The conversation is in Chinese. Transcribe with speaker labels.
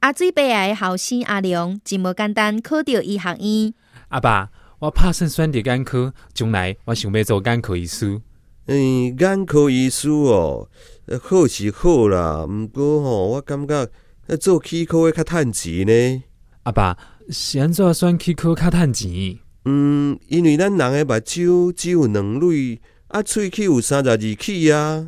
Speaker 1: 阿水伯的后生阿良，真无简单考到医学院。
Speaker 2: 阿爸，我拍算选择眼科，将来我想要做眼科医师。
Speaker 3: 嗯，眼科医师哦，好是好啦，毋过吼，我感觉做齿科会较趁钱呢。
Speaker 2: 阿爸，是安怎选齿科较趁钱？
Speaker 3: 嗯，因为咱人的目睭只有两蕊，啊，喙齿有三十二齿啊。